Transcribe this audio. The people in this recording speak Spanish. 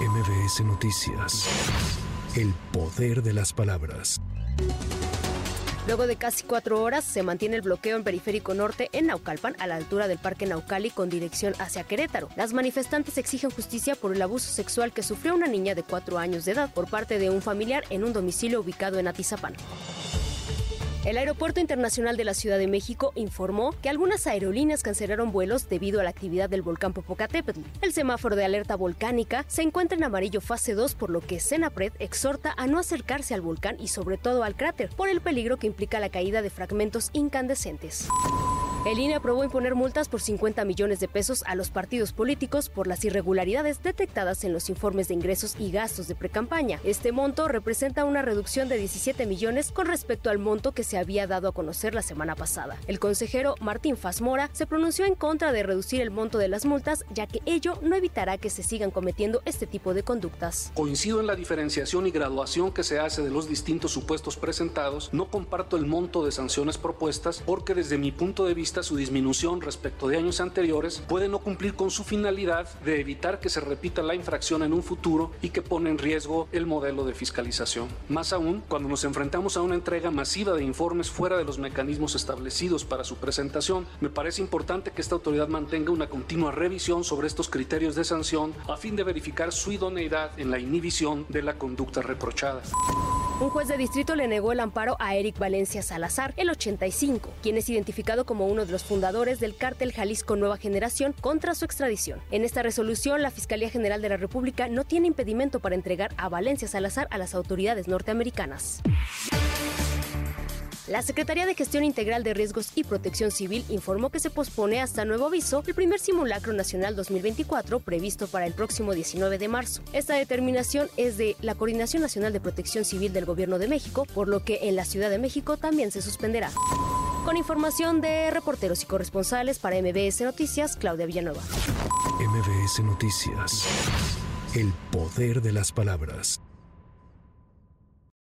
MBS Noticias. El poder de las palabras. Luego de casi cuatro horas, se mantiene el bloqueo en Periférico Norte en Naucalpan, a la altura del Parque Naucali, con dirección hacia Querétaro. Las manifestantes exigen justicia por el abuso sexual que sufrió una niña de cuatro años de edad por parte de un familiar en un domicilio ubicado en Atizapán. El Aeropuerto Internacional de la Ciudad de México informó que algunas aerolíneas cancelaron vuelos debido a la actividad del volcán Popocatépetl. El semáforo de alerta volcánica se encuentra en amarillo fase 2, por lo que Senapred exhorta a no acercarse al volcán y sobre todo al cráter, por el peligro que implica la caída de fragmentos incandescentes. El INE aprobó imponer multas por 50 millones de pesos a los partidos políticos por las irregularidades detectadas en los informes de ingresos y gastos de precampaña. Este monto representa una reducción de 17 millones con respecto al monto que se había dado a conocer la semana pasada. El consejero Martín Fasmora se pronunció en contra de reducir el monto de las multas, ya que ello no evitará que se sigan cometiendo este tipo de conductas. Coincido en la diferenciación y graduación que se hace de los distintos supuestos presentados. No comparto el monto de sanciones propuestas porque desde mi punto de vista su disminución respecto de años anteriores puede no cumplir con su finalidad de evitar que se repita la infracción en un futuro y que pone en riesgo el modelo de fiscalización. Más aún, cuando nos enfrentamos a una entrega masiva de informes fuera de los mecanismos establecidos para su presentación, me parece importante que esta autoridad mantenga una continua revisión sobre estos criterios de sanción a fin de verificar su idoneidad en la inhibición de la conducta reprochada. Un juez de distrito le negó el amparo a Eric Valencia Salazar, el 85, quien es identificado como uno de los fundadores del cártel Jalisco Nueva Generación contra su extradición. En esta resolución, la Fiscalía General de la República no tiene impedimento para entregar a Valencia Salazar a las autoridades norteamericanas. La Secretaría de Gestión Integral de Riesgos y Protección Civil informó que se pospone hasta nuevo aviso el primer simulacro nacional 2024 previsto para el próximo 19 de marzo. Esta determinación es de la Coordinación Nacional de Protección Civil del Gobierno de México, por lo que en la Ciudad de México también se suspenderá. Con información de reporteros y corresponsales para MBS Noticias, Claudia Villanueva. MBS Noticias. El poder de las palabras.